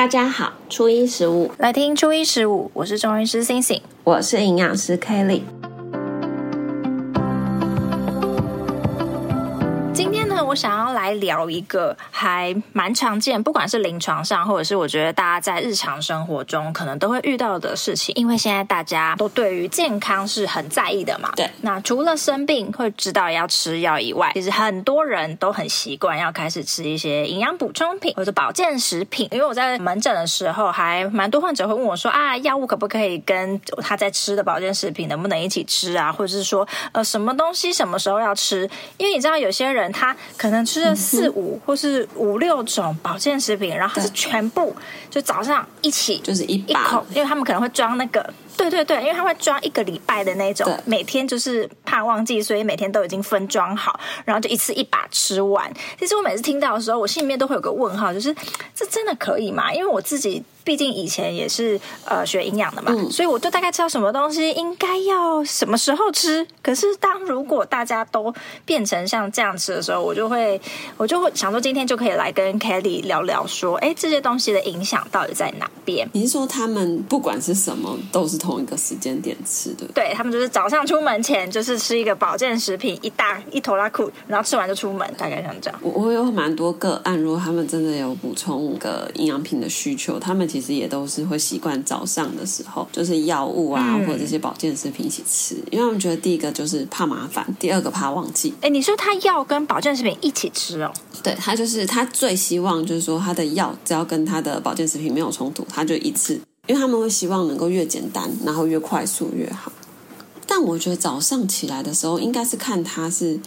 大家好，初一十五来听初一十五，我是中医师星星，我是营养师 Kelly。我想要来聊一个还蛮常见，不管是临床上，或者是我觉得大家在日常生活中可能都会遇到的事情。因为现在大家都对于健康是很在意的嘛。对。那除了生病会知道要吃药以外，其实很多人都很习惯要开始吃一些营养补充品或者保健食品。因为我在门诊的时候，还蛮多患者会问我说：“啊，药物可不可以跟他在吃的保健食品能不能一起吃啊？或者是说，呃，什么东西什么时候要吃？因为你知道有些人他。可能吃了四五或是五六种保健食品，然后它是全部就早上一起就是一一口，因为他们可能会装那个，对对对，因为他会装一个礼拜的那种，每天就是怕忘记，所以每天都已经分装好，然后就一次一把吃完。其实我每次听到的时候，我心里面都会有个问号，就是这真的可以吗？因为我自己。毕竟以前也是呃学营养的嘛，嗯，所以我就大概知道什么东西应该要什么时候吃。可是当如果大家都变成像这样吃的时候，我就会我就会想说，今天就可以来跟 Kelly 聊聊，说，哎，这些东西的影响到底在哪边？你是说他们不管是什么，都是同一个时间点吃的？对，他们就是早上出门前就是吃一个保健食品，一大一头拉库，然后吃完就出门，大概像这样。我我有蛮多个案，如果他们真的有补充个营养品的需求，他们其实也都是会习惯早上的时候，就是药物啊、嗯、或者这些保健食品一起吃，因为他们觉得第一个就是怕麻烦，第二个怕忘记。哎，你说他药跟保健食品一起吃哦？对，他就是他最希望就是说他的药只要跟他的保健食品没有冲突，他就一次，因为他们会希望能够越简单，然后越快速越好。但我觉得早上起来的时候，应该是看他是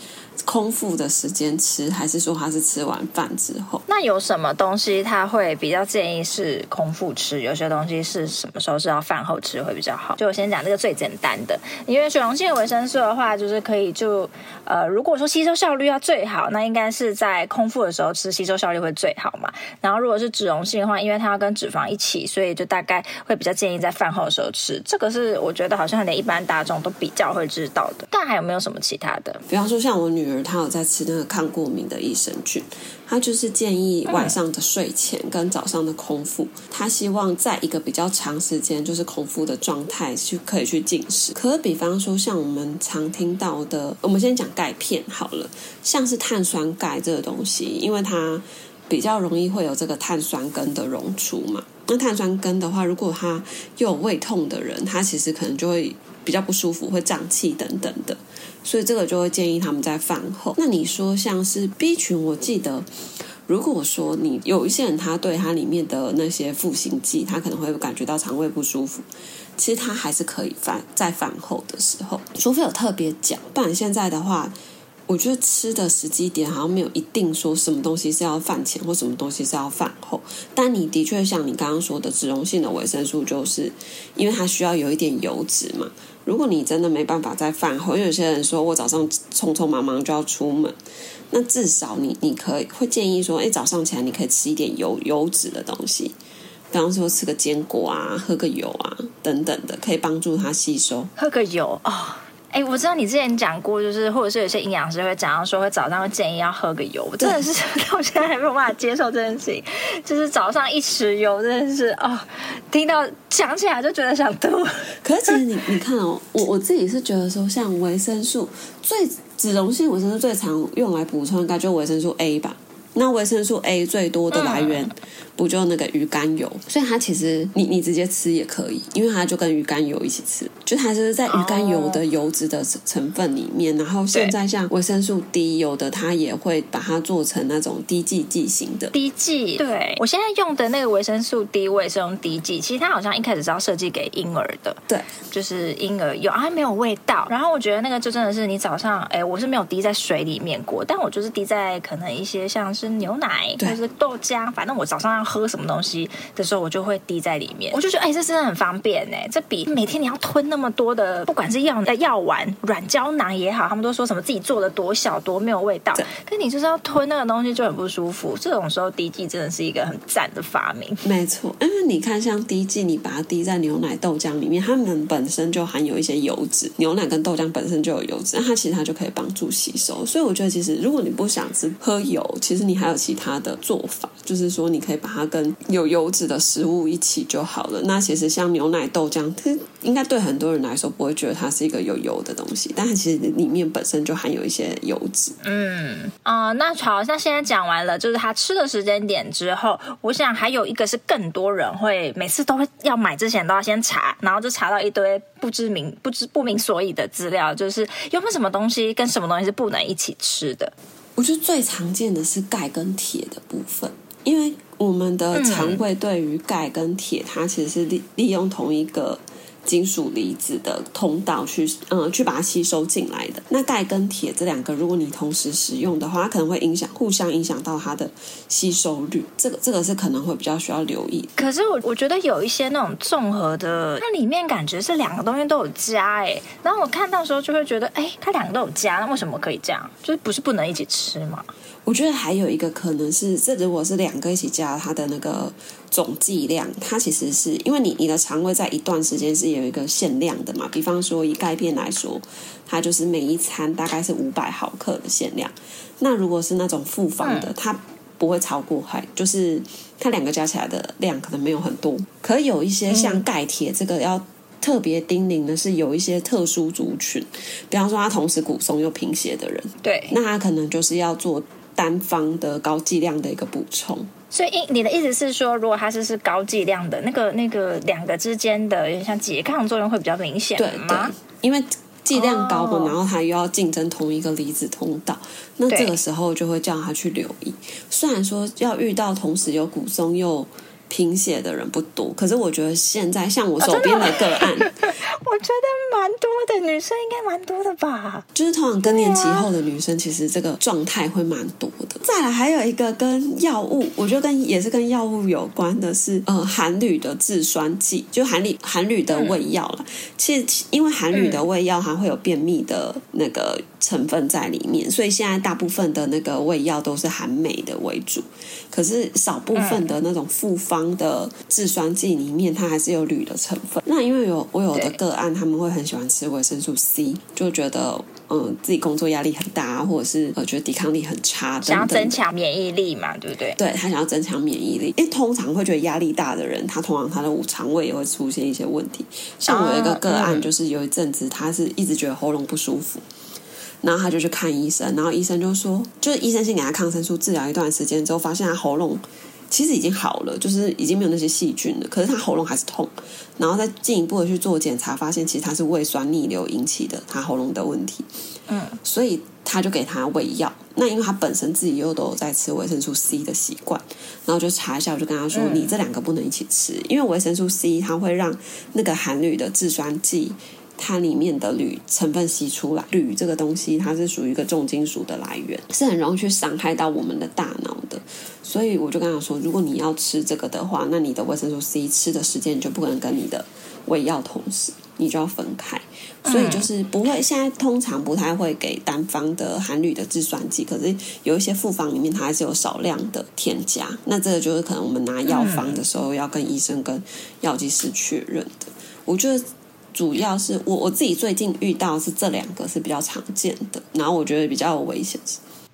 空腹的时间吃，还是说他是吃完饭之后？那有什么东西他会比较建议是空腹吃？有些东西是什么时候是要饭后吃会比较好？就我先讲这个最简单的，因为水溶性维生素的话，就是可以就呃，如果说吸收效率要最好，那应该是在空腹的时候吃，吸收效率会最好嘛。然后如果是脂溶性的话，因为它要跟脂肪一起，所以就大概会比较建议在饭后的时候吃。这个是我觉得好像连一般大众都。比较会知道的，但还有没有什么其他的？比方说，像我女女儿，她有在吃那个抗过敏的益生菌，她就是建议晚上的睡前跟早上的空腹，她希望在一个比较长时间就是空腹的状态去可以去进食。可是，比方说像我们常听到的，我们先讲钙片好了，像是碳酸钙这个东西，因为它比较容易会有这个碳酸根的溶出嘛。那碳酸根的话，如果他又有胃痛的人，他其实可能就会。比较不舒服，会胀气等等的，所以这个就会建议他们在饭后。那你说像是 B 群，我记得如果说你有一些人，他对它里面的那些赋形剂，他可能会感觉到肠胃不舒服，其实他还是可以饭在饭后的时候，除非有特别讲。不然现在的话，我觉得吃的时机点好像没有一定说什么东西是要饭前或什么东西是要饭后。但你的确像你刚刚说的脂溶性的维生素，就是因为它需要有一点油脂嘛。如果你真的没办法在饭后，因为有些人说我早上匆匆忙忙就要出门，那至少你你可以会建议说，哎，早上起来你可以吃一点油油脂的东西，比方说吃个坚果啊，喝个油啊等等的，可以帮助它吸收。喝个油啊。哎，我知道你之前讲过，就是或者是有些营养师会讲到说，会早上会建议要喝个油，我真的是 到现在还没有办法接受这件事情。就是早上一匙油，真的是哦，听到想起来就觉得想吐。可是其实你你看哦，我我自己是觉得说，像维生素最脂溶性维生素最常用来补充，应该就维生素 A 吧。那维生素 A 最多的来源。嗯不就那个鱼肝油，所以它其实你你直接吃也可以，因为它就跟鱼肝油一起吃，就它就是在鱼肝油的油脂的成分里面。然后现在像维生素 D，有的它也会把它做成那种滴剂剂型的滴剂。对，我现在用的那个维生素 D，我也是用滴剂。其实它好像一开始是要设计给婴儿的，对，就是婴儿有啊，没有味道。然后我觉得那个就真的是你早上，哎，我是没有滴在水里面过，但我就是滴在可能一些像是牛奶或者是豆浆，反正我早上要。喝什么东西的时候，我就会滴在里面。我就觉得，哎，这真的很方便哎！这比每天你要吞那么多的，不管是药的药丸、软胶囊也好，他们都说什么自己做的多小多没有味道，可你就是要吞那个东西就很不舒服。这种时候滴剂真的是一个很赞的发明。没错，因为你看，像滴剂，你把它滴在牛奶、豆浆里面，它们本身就含有一些油脂。牛奶跟豆浆本身就有油脂，那它其实它就可以帮助吸收。所以我觉得，其实如果你不想吃喝油，其实你还有其他的做法，就是说你可以把它跟有油脂的食物一起就好了。那其实像牛奶、豆浆，它应该对很多人来说不会觉得它是一个有油的东西，但它其实里面本身就含有一些油脂。嗯啊、呃，那好，那现在讲完了，就是它吃的时间点之后，我想还有一个是更多人会每次都会要买之前都要先查，然后就查到一堆不知名、不知不明所以的资料，就是有没有什么东西跟什么东西是不能一起吃的。我觉得最常见的是钙跟铁的部分，因为我们的肠胃对于钙跟铁，它其实是利利用同一个。金属离子的通道去，嗯，去把它吸收进来的。那钙跟铁这两个，如果你同时使用的话，它可能会影响，互相影响到它的吸收率。这个，这个是可能会比较需要留意。可是我我觉得有一些那种综合的，它里面感觉是两个东西都有加，哎，然后我看到时候就会觉得，哎，它两个都有加，那为什么可以这样？就是不是不能一起吃吗？我觉得还有一个可能是，这如果是两个一起加，它的那个总剂量，它其实是因为你你的肠胃在一段时间是有一个限量的嘛。比方说以钙片来说，它就是每一餐大概是五百毫克的限量。那如果是那种复方的，它不会超过，还就是它两个加起来的量可能没有很多。可有一些像钙铁这个要特别叮咛的是，有一些特殊族群，比方说他同时骨松又贫血的人，对，那他可能就是要做。单方的高剂量的一个补充，所以你的意思是说，如果它是是高剂量的，那个那个两个之间的有点像拮抗作用会比较明显，对吗？因为剂量高嘛，然后它又要竞争同一个离子通道，那这个时候就会叫他去留意。虽然说要遇到同时有骨松又贫血的人不多，可是我觉得现在像我手边的个案，哦、我觉得蛮多的，女生应该蛮多的吧。就是通常更年期后的女生，其实这个状态会蛮多的。再来还有一个跟药物，我觉得跟也是跟药物有关的是，呃，含铝的制酸剂，就含铝含铝的胃药了。其实因为含铝的胃药，它会有便秘的那个成分在里面，所以现在大部分的那个胃药都是含镁的为主。可是少部分的那种复方。的制酸剂里面，它还是有铝的成分。那因为有我有的个案，他们会很喜欢吃维生素 C，就觉得嗯自己工作压力很大，或者是呃觉得抵抗力很差想要增强免疫力嘛，对不对？对，他想要增强免疫力，因为通常会觉得压力大的人，他通常他的肠胃也会出现一些问题。像我有一个个案，就是有一阵子他是一直觉得喉咙不舒服，然后他就去看医生，然后医生就说，就是医生先给他抗生素治疗一段时间之后，发现他喉咙。其实已经好了，就是已经没有那些细菌了。可是他喉咙还是痛，然后再进一步的去做检查，发现其实他是胃酸逆流引起的，他喉咙的问题。嗯，所以他就给他喂药。那因为他本身自己又都有在吃维生素 C 的习惯，然后就查一下，我就跟他说：“你这两个不能一起吃，因为维生素 C 它会让那个含铝的制酸剂。”它里面的铝成分析出来，铝这个东西它是属于一个重金属的来源，是很容易去伤害到我们的大脑的。所以我就跟他说，如果你要吃这个的话，那你的维生素 C 吃的时间你就不可能跟你的胃药同时，你就要分开。所以就是不会，现在通常不太会给单方的含铝的制酸剂，可是有一些复方里面它还是有少量的添加。那这个就是可能我们拿药方的时候要跟医生跟药剂师确认的。我觉得。主要是我我自己最近遇到是这两个是比较常见的，然后我觉得比较有危险。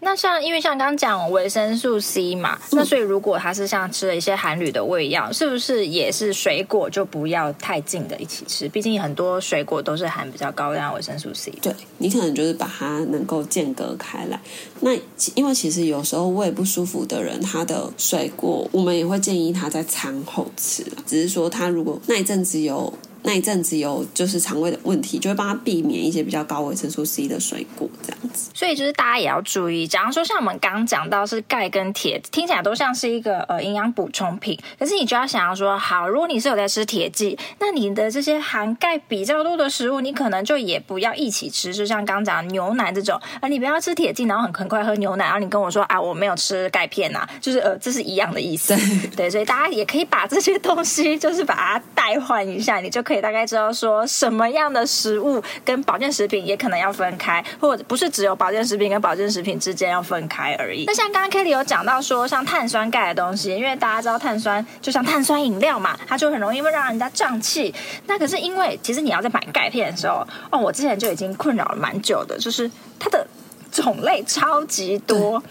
那像因为像刚刚讲维生素 C 嘛，那所以如果他是像吃了一些含铝的胃药，是不是也是水果就不要太近的一起吃？毕竟很多水果都是含比较高量维生素 C。对，你可能就是把它能够间隔开来。那因为其实有时候胃不舒服的人，他的水果我们也会建议他在餐后吃，只是说他如果那一阵子有。那一阵子有就是肠胃的问题，就会帮他避免一些比较高维生素 C 的水果这样子。所以就是大家也要注意，假如说像我们刚讲到是钙跟铁，听起来都像是一个呃营养补充品，可是你就要想要说，好，如果你是有在吃铁剂，那你的这些含钙比较多的食物，你可能就也不要一起吃。就像刚刚讲牛奶这种，啊，你不要吃铁剂，然后很很快喝牛奶，然后你跟我说啊，我没有吃钙片呐，就是呃，这是一样的意思。对，对，所以大家也可以把这些东西就是把它代换一下，你就。可以大概知道说什么样的食物跟保健食品也可能要分开，或者不是只有保健食品跟保健食品之间要分开而已。那像刚刚 Kelly 有讲到说，像碳酸钙的东西，因为大家知道碳酸就像碳酸饮料嘛，它就很容易会让人家胀气。那可是因为其实你要在买钙片的时候，哦，我之前就已经困扰了蛮久的，就是它的种类超级多。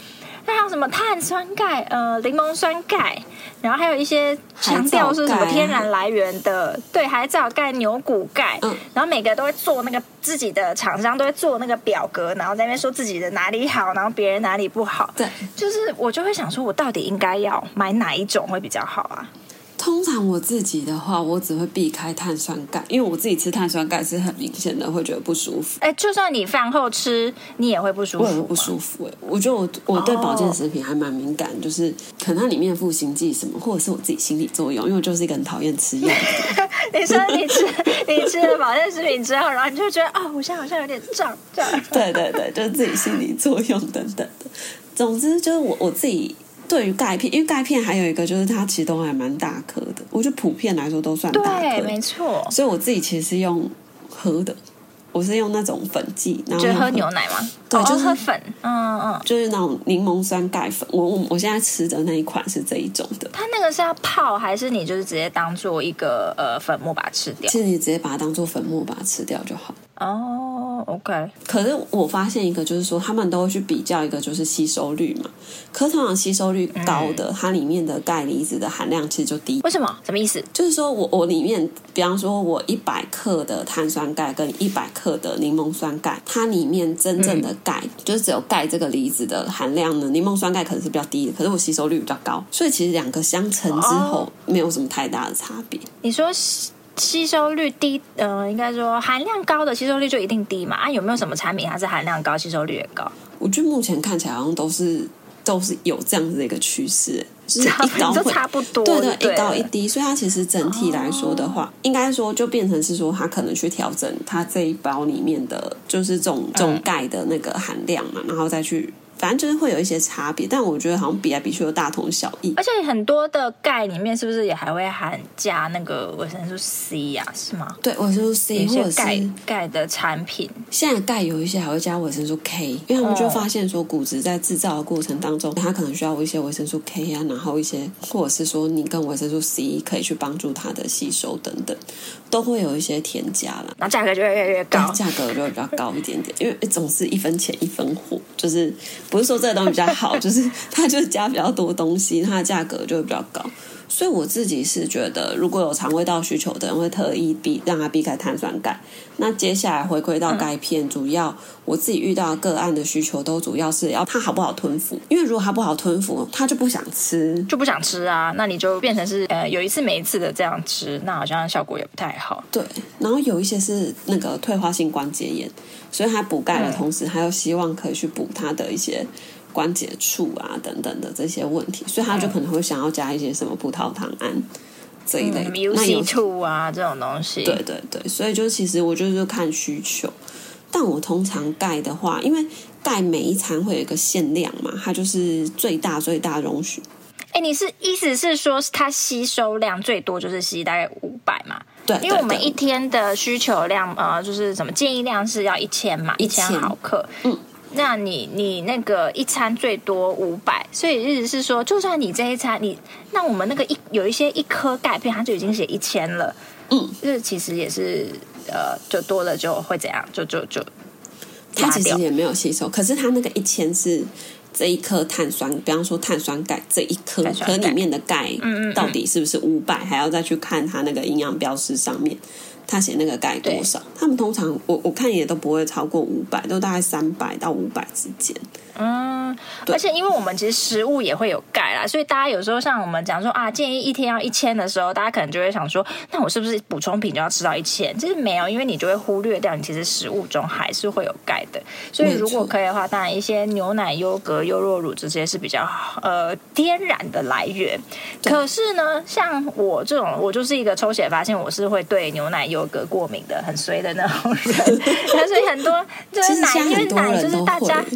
那还有什么碳酸钙、呃，柠檬酸钙，然后还有一些强调是什么天然来源的，对，海藻钙、牛骨钙，嗯，然后每个都会做那个自己的厂商都会做那个表格，然后在那边说自己的哪里好，然后别人哪里不好，对，就是我就会想说，我到底应该要买哪一种会比较好啊？通常我自己的话，我只会避开碳酸钙，因为我自己吃碳酸钙是很明显的，会觉得不舒服。哎，就算你饭后吃，你也会不舒服。我也会不舒服哎，我觉得我我对保健食品还蛮敏感，就是可能它里面的赋形剂什么，或者是我自己心理作用，因为我就是一个很讨厌吃药。你说你吃 你吃了保健食品之后，然后你就觉得啊、哦，我现在好像有点胀胀。对对对，就是自己心理作用等等的。总之就是我我自己。对于钙片，因为钙片还有一个就是它其实都还蛮大颗的，我觉得普遍来说都算大颗，对，没错。所以我自己其实是用喝的，我是用那种粉剂，然后就喝牛奶吗？对，就是、喝粉，嗯嗯，就是那种柠檬酸钙粉。我我我现在吃的那一款是这一种的。它那个是要泡，还是你就是直接当做一个呃粉末把它吃掉？其实你直接把它当做粉末把它吃掉就好。哦、oh，OK。可是我发现一个，就是说他们都会去比较一个，就是吸收率嘛。可通常吸收率高的，嗯、它里面的钙离子的含量其实就低。为什么？什么意思？就是说我我里面，比方说我一百克的碳酸钙跟一百克的柠檬酸钙，它里面真正的钙、嗯、就是只有钙这个离子的含量呢。柠檬酸钙可能是比较低的，可是我吸收率比较高，所以其实两个相乘之后没有什么太大的差别。你说？吸收率低，呃，应该说含量高的吸收率就一定低嘛？啊，有没有什么产品它是含量高、吸收率也高？我觉得目前看起来好像都是都是有这样子的一个趋势，就是一高 会差不多，对对，对，一高一低。所以它其实整体来说的话，哦、应该说就变成是说，它可能去调整它这一包里面的，就是这种这种钙的那个含量嘛，然后再去。反正就是会有一些差别，但我觉得好像比来比去都大同小异。而且很多的钙里面是不是也还会含加那个维生素 C 呀、啊？是吗？对，维生素 C 或者是钙钙的产品。现在钙有一些还会加维生素 K，因为他们就发现说骨质在制造的过程当中，它可能需要一些维生素 K 啊，然后一些或者是说你跟维生素 C 可以去帮助它的吸收等等，都会有一些添加了，那价格就会越来越高，价格就会比较高一点点，因为总是一分钱一分货，就是。不是说这个东西比较好，就是它就是加比较多东西，它的价格就会比较高。所以我自己是觉得，如果有肠胃道需求的人，会特意避让他避开碳酸钙。那接下来回归到钙片，主要我自己遇到个案的需求都主要是要它好不好吞服，因为如果它不好吞服，他就不想吃，就不想吃啊。那你就变成是呃有一次没一次的这样吃，那好像效果也不太好。对，然后有一些是那个退化性关节炎，所以他补钙的同时，还有希望可以去补他的一些。关节处啊等等的这些问题，所以他就可能会想要加一些什么葡萄糖胺这一类的，嗯、那有醋啊这种东西。对对对，所以就其实我就是看需求，但我通常钙的话，因为钙每一餐会有一个限量嘛，它就是最大最大容许。哎，你是意思是说它吸收量最多就是吸大概五百嘛？对，因为我们一天的需求量呃，就是什么建议量是要一千嘛，一千毫克，嗯。那你你那个一餐最多五百，所以意思是说，就算你这一餐你，那我们那个一有一些一颗钙片，它就已经写一千了，嗯，这其实也是呃，就多了就会怎样，就就就，它其实也没有吸收，可是它那个一千是这一颗碳酸，比方说碳酸钙这一颗颗里面的钙，嗯嗯，到底是不是五百，还要再去看它那个营养标识上面。它写那个钙多少？他们通常我我看也都不会超过五百，都大概三百到五百之间。嗯，而且因为我们其实食物也会有钙啦，所以大家有时候像我们讲说啊，建议一天要一千的时候，大家可能就会想说，那我是不是补充品就要吃到一千？其实没有，因为你就会忽略掉你其实食物中还是会有钙的。所以如果可以的话，当然一些牛奶、优格、优酪乳这些是比较呃天然的来源。可是呢，像我这种，我就是一个抽血发现我是会对牛奶、优格过敏的，很衰的那种人。所以很多 就是奶，因为奶就是大家。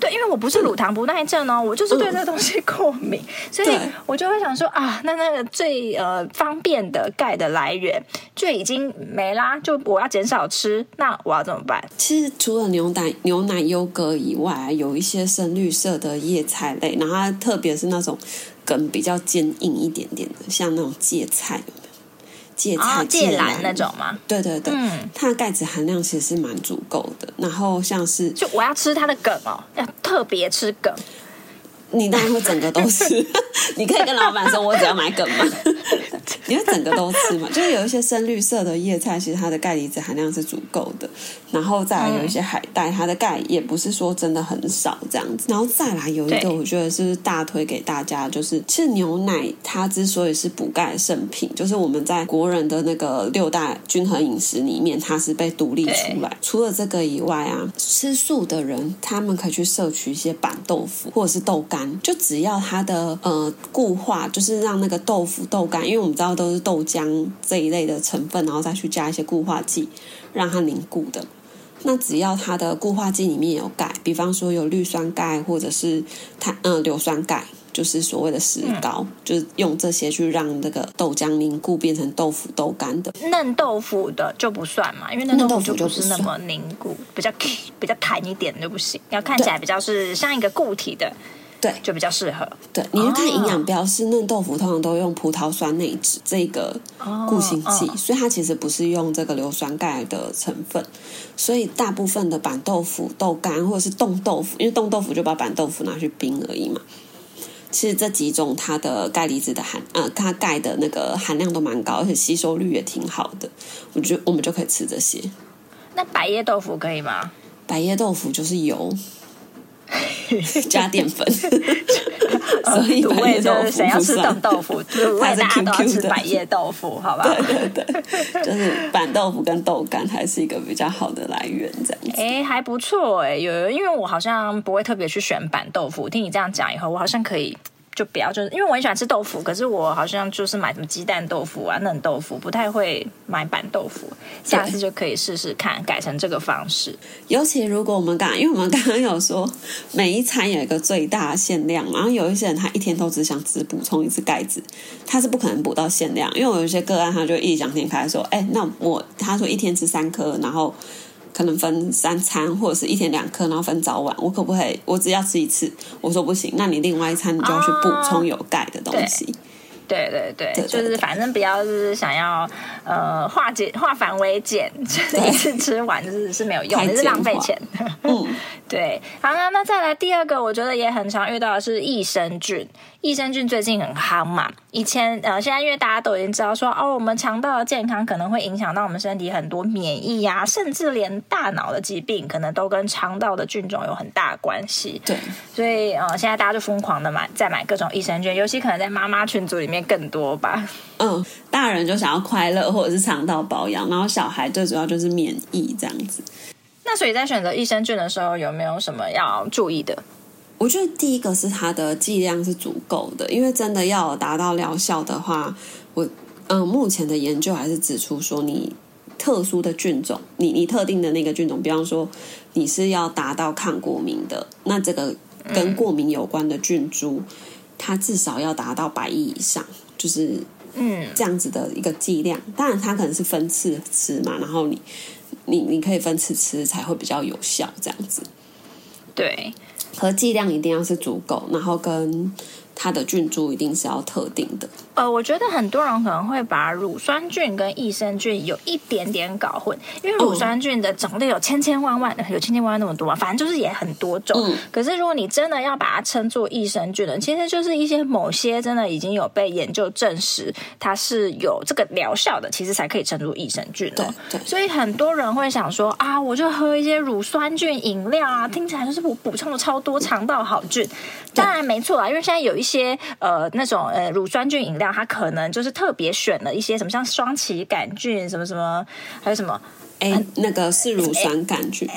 对，因为我不是乳糖不耐症哦，我就是对这个东西过敏，嗯、所以我就会想说啊，那那个最呃方便的钙的来源就已经没啦，就我要减少吃，那我要怎么办？其实除了牛奶、牛奶、优格以外，有一些深绿色的叶菜类，然后它特别是那种根比较坚硬一点点的，像那种芥菜。芥菜、芥蓝那种吗？对对对，嗯，它的钙质含量其实是蛮足够的。然后像是，就我要吃它的梗哦，要特别吃梗。你当然会整个都吃。你可以跟老板说，我只要买梗嘛。你会整个都吃嘛？就是有一些深绿色的叶菜，其实它的钙离子含量是足够的。然后再来有一些海带，它的钙也不是说真的很少这样子。然后再来有一个，我觉得是大推给大家，就是其实牛奶它之所以是补钙圣品，就是我们在国人的那个六大均衡饮食里面，它是被独立出来。除了这个以外啊，吃素的人他们可以去摄取一些板豆腐或者是豆干，就只要它的呃固化，就是让那个豆腐豆干，因为我们知道都是豆浆这一类的成分，然后再去加一些固化剂，让它凝固的。那只要它的固化剂里面有钙，比方说有氯酸钙或者是碳嗯硫酸钙，就是所谓的石膏，嗯、就是用这些去让那个豆浆凝固变成豆腐豆干的。嫩豆腐的就不算嘛，因为嫩豆腐就不是那么凝固，比较比较弹一点就不行，要看起来比较是像一个固体的。对，就比较适合。对，你去看营养标示，嫩豆腐通常都用葡萄酸内酯这个固形剂，哦、所以它其实不是用这个硫酸钙的成分。所以大部分的板豆腐、豆干或者是冻豆腐，因为冻豆腐就把板豆腐拿去冰而已嘛。其实这几种它的钙离子的含，呃，它钙的那个含量都蛮高，而且吸收率也挺好的。我觉得我们就可以吃这些。那百叶豆腐可以吗？百叶豆腐就是油。加淀粉，所以我也就是谁要吃冻豆腐，卤味大家都要吃百叶豆腐，好吧？对对对，就是板豆腐跟豆干还是一个比较好的来源，这样子。哎，还不错哎，有因为我好像不会特别去选板豆腐，听你这样讲以后，我好像可以。就不要，就是因为我很喜欢吃豆腐，可是我好像就是买什么鸡蛋豆腐啊、嫩豆腐，不太会买板豆腐。下次就可以试试看，改成这个方式。尤其如果我们刚，因为我们刚刚有说每一餐有一个最大限量，然后有一些人他一天都只想只补充一次钙质，他是不可能补到限量。因为我有一些个案，他就异想天开说：“哎，那我他说一天吃三颗，然后。”可能分三餐或者是一天两颗，然后分早晚。我可不可以？我只要吃一次。我说不行，那你另外一餐你就要去补充有钙的东西。哦对对对，对，就是反正不要就是想要呃化解化繁为简，就是一次吃完就是是没有用，的是浪费钱。嗯，对。好，那那再来第二个，我觉得也很常遇到的是益生菌。益生菌最近很夯嘛，以前呃现在因为大家都已经知道说哦，我们肠道的健康可能会影响到我们身体很多免疫呀、啊，甚至连大脑的疾病可能都跟肠道的菌种有很大关系。对，所以呃现在大家就疯狂的买在买各种益生菌，尤其可能在妈妈群组里面。更多吧，嗯，大人就想要快乐或者是肠道保养，然后小孩最主要就是免疫这样子。那所以在选择益生菌的时候，有没有什么要注意的？我觉得第一个是它的剂量是足够的，因为真的要达到疗效的话，我嗯，目前的研究还是指出说，你特殊的菌种，你你特定的那个菌种，比方说你是要达到抗过敏的，那这个跟过敏有关的菌株。嗯它至少要达到百亿以上，就是嗯这样子的一个剂量。嗯、当然，它可能是分次吃嘛，然后你你你可以分次吃才会比较有效，这样子。对，和剂量一定要是足够，然后跟。它的菌株一定是要特定的。呃，我觉得很多人可能会把乳酸菌跟益生菌有一点点搞混，因为乳酸菌的种类有千千万万，有千千万万那么多嘛，反正就是也很多种。嗯。可是如果你真的要把它称作益生菌的，其实就是一些某些真的已经有被研究证实它是有这个疗效的，其实才可以称作益生菌。对对。所以很多人会想说啊，我就喝一些乳酸菌饮料啊，听起来就是我补充了超多肠道好菌。当然没错啊，因为现在有一些。呃那种呃乳酸菌饮料，它可能就是特别选了一些什么像双歧杆菌什么什么，还有什么哎、欸、那个是乳酸杆菌，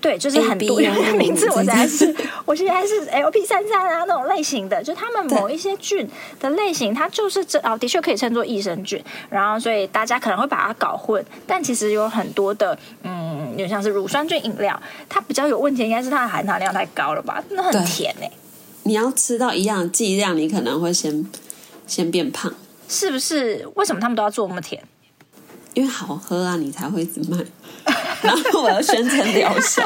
对，就是很多名字我现在是，我现在是 LP 三三啊那种类型的，就他们某一些菌的类型，它就是这哦的确可以称作益生菌，然后所以大家可能会把它搞混，但其实有很多的嗯，有像是乳酸菌饮料，它比较有问题，应该是它的含糖量太高了吧？那很甜哎、欸。你要吃到一样剂量，你可能会先先变胖，是不是？为什么他们都要做那么甜？因为好喝啊，你才会一直卖。然后我要宣称疗效。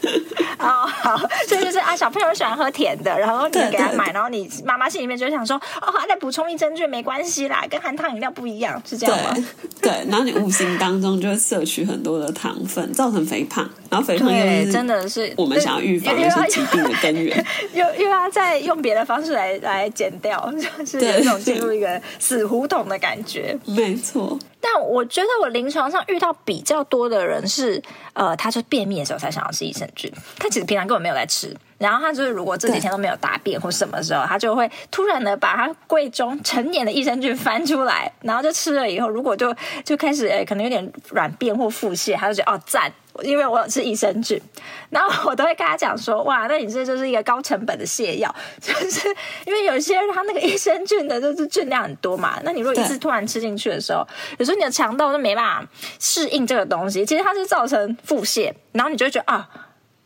哦，好，所以就是啊，小朋友喜欢喝甜的，然后你给他买，然后你妈妈心里面就想说，哦，再补充益生菌没关系啦，跟含糖饮料不一样，是这样吗？对，对，然后你无形当中就会摄取很多的糖分，造成肥胖，然后肥胖又，真的是我们想要预防一些疾病的根源，又又，又要再用别的方式来来减掉，就是有一种进入一个死胡同的感觉，没错。但我觉得我临床上遇到比较多的人是，呃，他就便秘的时候才想要吃益生菌，他其实平常根本没有在吃。然后他就是如果这几天都没有大便或什么时候，他就会突然的把他柜中成年的益生菌翻出来，然后就吃了以后，如果就就开始可能有点软便或腹泻，他就觉得哦赞。因为我有吃益生菌，然后我都会跟他讲说：“哇，那你这就是一个高成本的泻药，就是因为有些人他那个益生菌的就是菌量很多嘛。那你如果一次突然吃进去的时候，有时候你的肠道就没办法适应这个东西，其实它是造成腹泻，然后你就会觉得啊，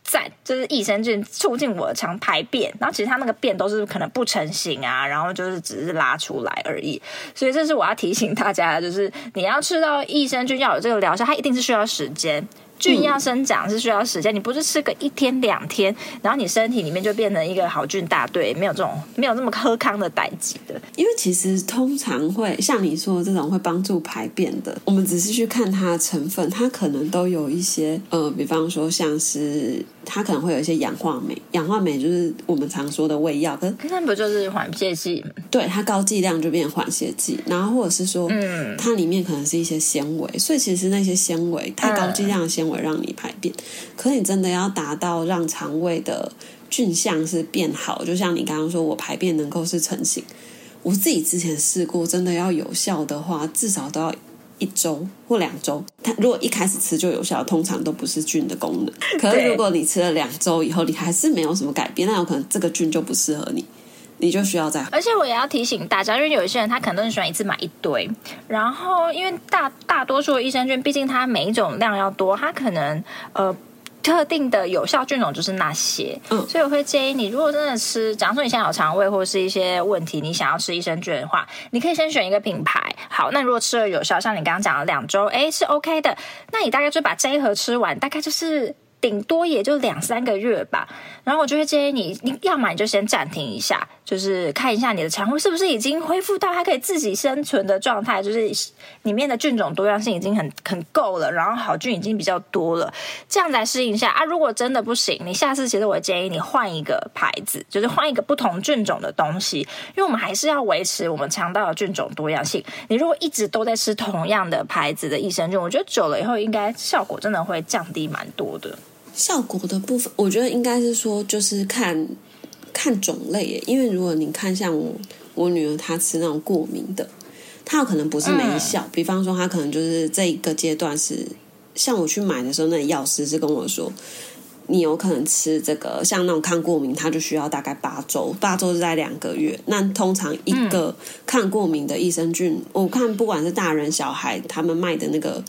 赞，就是益生菌促进我的肠排便，然后其实它那个便都是可能不成形啊，然后就是只是拉出来而已。所以这是我要提醒大家的，就是你要吃到益生菌要有这个疗效，它一定是需要时间。”菌要生长是需要时间，你不是吃个一天两天，然后你身体里面就变成一个好菌大队，没有这种没有那么喝康的代级的。因为其实通常会像你说的这种会帮助排便的，我们只是去看它的成分，它可能都有一些呃，比方说像是它可能会有一些氧化酶，氧化酶就是我们常说的胃药，可是那不就是缓泻剂？对，它高剂量就变缓泻剂，然后或者是说，嗯，它里面可能是一些纤维，所以其实那些纤维太高剂量的纤维。让你排便，可你真的要达到让肠胃的菌相是变好，就像你刚刚说，我排便能够是成型。我自己之前试过，真的要有效的话，至少都要一周或两周。它如果一开始吃就有效，通常都不是菌的功能。可是如果你吃了两周以后，你还是没有什么改变，那有可能这个菌就不适合你。你就需要再，而且我也要提醒大家，因为有一些人他可能都是喜欢一次买一堆，然后因为大大多数的益生菌，毕竟它每一种量要多，它可能呃特定的有效菌种就是那些，嗯，所以我会建议你，如果真的吃，假如说你现在有肠胃或者是一些问题，你想要吃益生菌的话，你可以先选一个品牌。好，那如果吃了有效，像你刚刚讲了两周，哎，是 OK 的，那你大概就把这一盒吃完，大概就是。顶多也就两三个月吧，然后我就会建议你，你要么你就先暂停一下，就是看一下你的肠胃是不是已经恢复到它可以自己生存的状态，就是里面的菌种多样性已经很很够了，然后好菌已经比较多了，这样来适应一下啊。如果真的不行，你下次其实我建议你换一个牌子，就是换一个不同菌种的东西，因为我们还是要维持我们肠道的菌种多样性。你如果一直都在吃同样的牌子的益生菌，我觉得久了以后应该效果真的会降低蛮多的。效果的部分，我觉得应该是说，就是看看种类耶。因为如果你看像我我女儿她吃那种过敏的，她有可能不是没效。嗯、比方说，她可能就是这一个阶段是，像我去买的时候，那药师是跟我说，你有可能吃这个，像那种抗过敏，它就需要大概八周，八周是在两个月。那通常一个抗过敏的益生菌，嗯、我看不管是大人小孩，他们卖的那个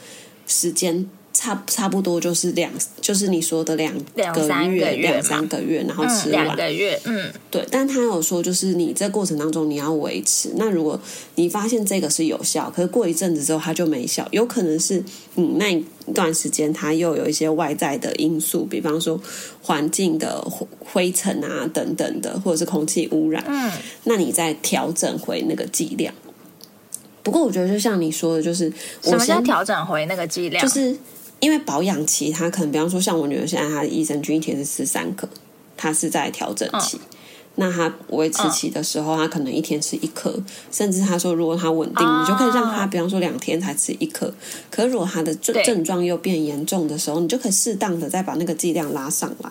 时间。差差不多就是两，就是你说的两个月，两三个月，两三个月，然后吃完、嗯、两个月，嗯，对。但他有说，就是你这过程当中你要维持。那如果你发现这个是有效，可是过一阵子之后它就没效，有可能是嗯那一段时间它又有一些外在的因素，比方说环境的灰尘啊等等的，或者是空气污染，嗯，那你再调整回那个剂量。不过我觉得就像你说的，就是什么叫调整回那个剂量？就是。因为保养期，他可能比方说，像我女儿现在，她的益生菌一天是吃三颗，她是在调整期。哦、那她维持期的时候，她可能一天吃一颗，甚至她说，如果她稳定，哦、你就可以让她，比方说两天才吃一颗。可是如果她的症症状又变严重的时候，你就可以适当的再把那个剂量拉上来。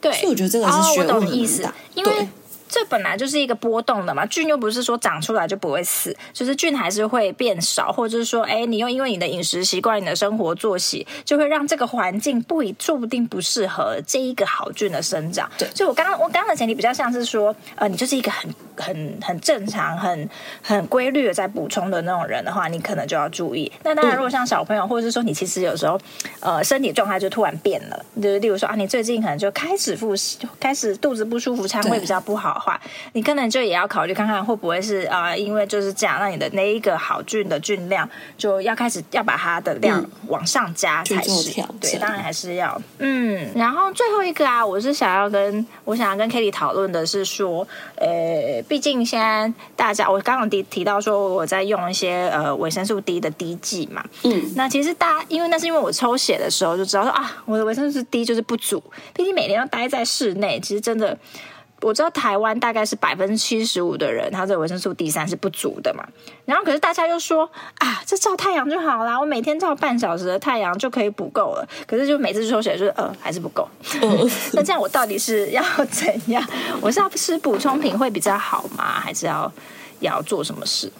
对，所以我觉得这个是学问很大，因为。这本来就是一个波动的嘛，菌又不是说长出来就不会死，就是菌还是会变少，或者是说，哎，你又因为你的饮食习惯、你的生活作息，就会让这个环境不一，说不定不适合这一个好菌的生长。对，所以我刚刚我刚刚的前提比较像是说，呃，你就是一个很很很正常、很很规律的在补充的那种人的话，你可能就要注意。那当然，如果像小朋友，或者是说你其实有时候，呃，身体状态就突然变了，就是例如说啊，你最近可能就开始腹泻，开始肚子不舒服，肠胃比较不好。的话，你可能就也要考虑看看会不会是啊、呃，因为就是这样，那你的那一个好菌的菌量就要开始要把它的量往上加才是。嗯、对，当然还是要嗯。然后最后一个啊，我是想要跟我想要跟 Katie 讨论的是说，呃，毕竟现在大家我刚刚提提到说我在用一些呃维生素 D 的滴剂嘛，嗯，那其实大家因为那是因为我抽血的时候就知道说啊，我的维生素 D 就是不足，毕竟每天要待在室内，其实真的。我知道台湾大概是百分之七十五的人，他这维生素 D 三是不足的嘛。然后可是大家又说啊，这照太阳就好啦，我每天照半小时的太阳就可以补够了。可是就每次抽血就是呃还是不够。那这样我到底是要怎样？我是要吃补充品会比较好吗？还是要要做什么事？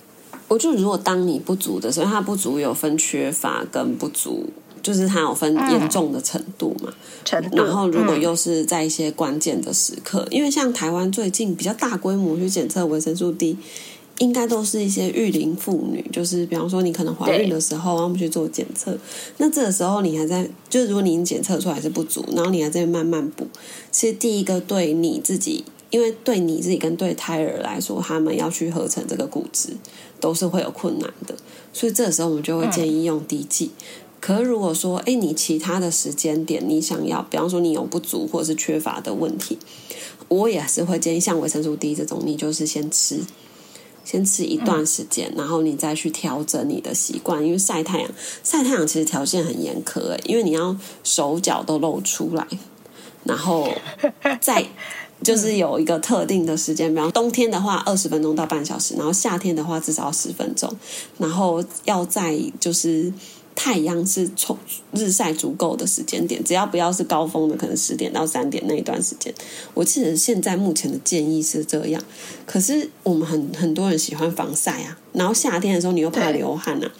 我觉得如果当你不足的时候，它不足有分缺乏跟不足。就是它有分严重的程度嘛，程度。然后如果又是在一些关键的时刻，嗯、因为像台湾最近比较大规模去检测维生素 D，应该都是一些育龄妇女，就是比方说你可能怀孕的时候，我们去做检测。那这个时候你还在，就是如果你检测出来是不足，然后你还在慢慢补，其实第一个对你自己，因为对你自己跟对胎儿来说，他们要去合成这个骨质都是会有困难的，所以这个时候我们就会建议用滴剂。嗯可是如果说，哎，你其他的时间点你想要，比方说你有不足或者是缺乏的问题，我也是会建议像维生素 D 这种，你就是先吃，先吃一段时间，然后你再去调整你的习惯。因为晒太阳，晒太阳其实条件很严苛，哎，因为你要手脚都露出来，然后再就是有一个特定的时间，比方冬天的话二十分钟到半小时，然后夏天的话至少十分钟，然后要在就是。太阳是充日晒足够的时间点，只要不要是高峰的，可能十点到三点那一段时间。我记得现在目前的建议是这样，可是我们很很多人喜欢防晒啊，然后夏天的时候你又怕流汗啊，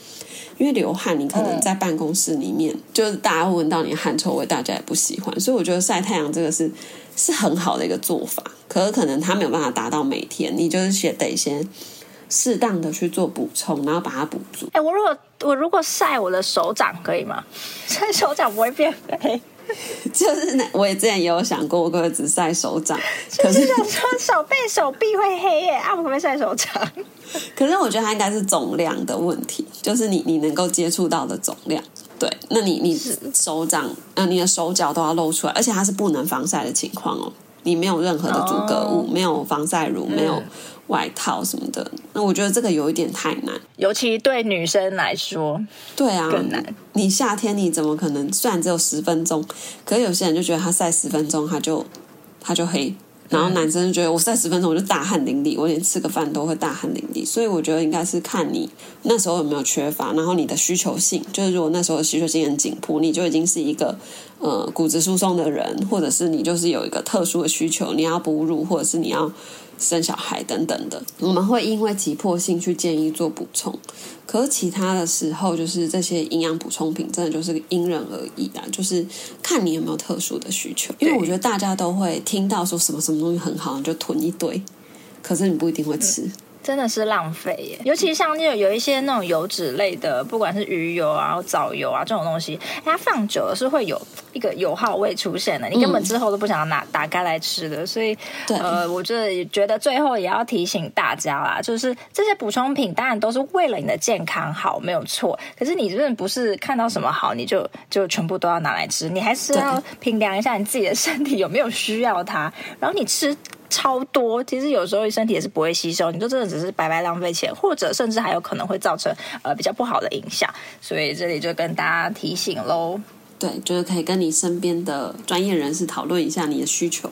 因为流汗你可能在办公室里面，就是大家会闻到你的汗臭味，大家也不喜欢，所以我觉得晒太阳这个是是很好的一个做法，可是可能它没有办法达到每天，你就是先得先。适当的去做补充，然后把它补足。哎、欸，我如果我如果晒我的手掌可以吗？晒手掌不会变黑？就是那我也之前也有想过，我可不可以只晒手掌？可是想说手背手臂会黑耶，啊，我可不可以晒手掌？可是我觉得它应该是总量的问题，就是你你能够接触到的总量。对，那你你手掌呃你的手脚都要露出来，而且它是不能防晒的情况哦。你没有任何的阻隔物，哦、没有防晒乳，没有。外套什么的，那我觉得这个有一点太难，尤其对女生来说，对啊，更难。你夏天你怎么可能？虽然只有十分钟，可是有些人就觉得他晒十分钟他就他就黑，然后男生就觉得我晒十分钟我就大汗淋漓，我连吃个饭都会大汗淋漓。所以我觉得应该是看你那时候有没有缺乏，然后你的需求性，就是如果那时候的需求性很紧迫，你就已经是一个呃骨质疏松的人，或者是你就是有一个特殊的需求，你要哺乳，或者是你要。生小孩等等的，我们会因为急迫性去建议做补充，可是其他的时候，就是这些营养补充品真的就是因人而异啊，就是看你有没有特殊的需求。因为我觉得大家都会听到说什么什么东西很好，你就囤一堆，可是你不一定会吃。真的是浪费耶，尤其像那种有一些那种油脂类的，不管是鱼油啊、藻油啊这种东西，它放久了是会有一个油耗味出现的，你根本之后都不想要拿打开来吃的。所以，呃，我就觉得最后也要提醒大家啦，就是这些补充品当然都是为了你的健康好，没有错。可是你真的不是看到什么好你就就全部都要拿来吃，你还是要评量一下你自己的身体有没有需要它，然后你吃。超多，其实有时候身体也是不会吸收，你就真的只是白白浪费钱，或者甚至还有可能会造成呃比较不好的影响。所以这里就跟大家提醒喽，对，就是可以跟你身边的专业人士讨论一下你的需求，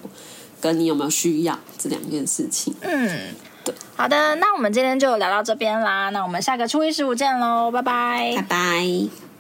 跟你有没有需要这两件事情。嗯，对，好的，那我们今天就聊到这边啦，那我们下个初一十五见喽，拜拜，拜拜。